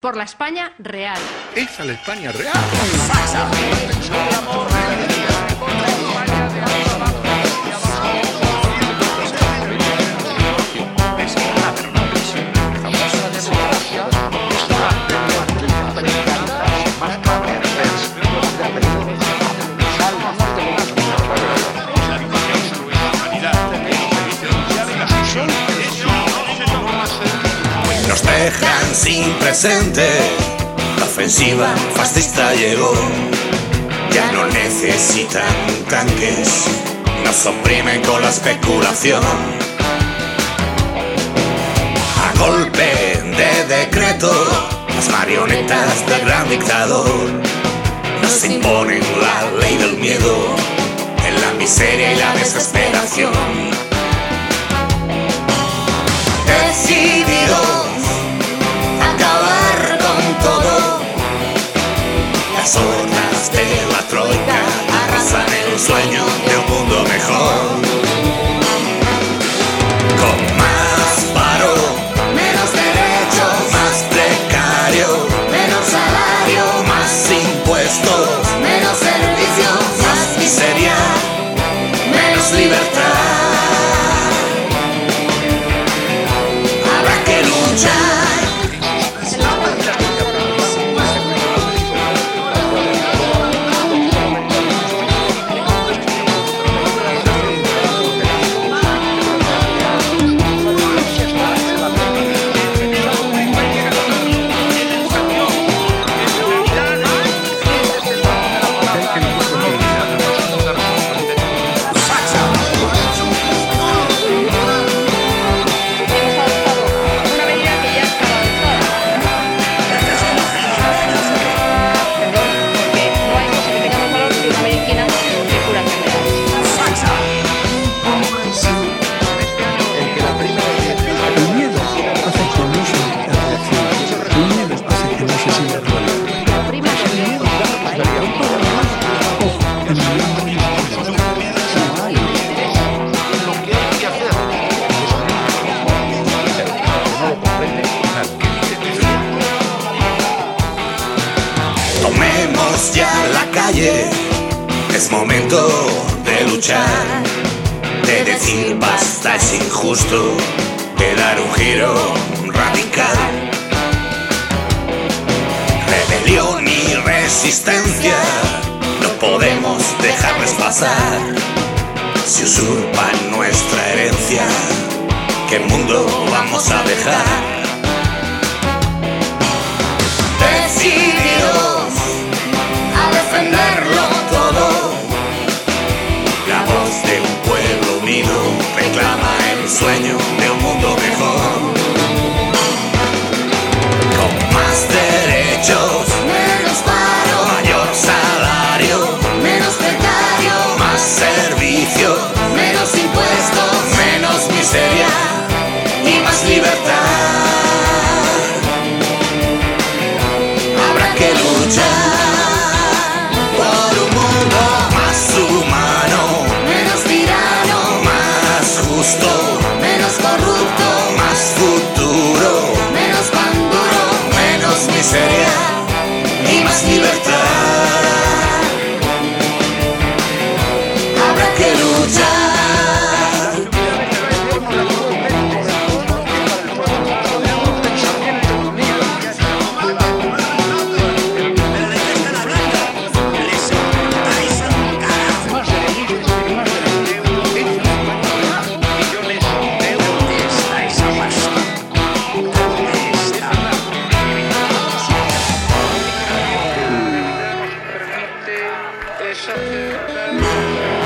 Por la España real. Esa es la España real. Nos dejan sin presente. La ofensiva fascista llegó. Ya no necesitan tanques. Nos oprimen con la especulación. A golpe de decreto, las marionetas del gran dictador nos imponen la ley del miedo en la miseria y la desesperación. Hordas de la troika arrasan el sueño de un mundo mejor. Con más paro, menos derechos, más precario, menos salario, más impuestos, menos servicios, más miseria, menos libertad. Habrá que luchar. Ya la calle, es momento de luchar, de decir basta es injusto, de dar un giro radical. Rebelión y resistencia, no podemos dejarles pasar. Si usurpan nuestra herencia, ¿qué mundo vamos a dejar? El sueño de un mundo mejor. Con más derechos, menos paro, mayor salario, menos precario, más servicios, menos impuestos, menos miseria y más libertad. Yeah.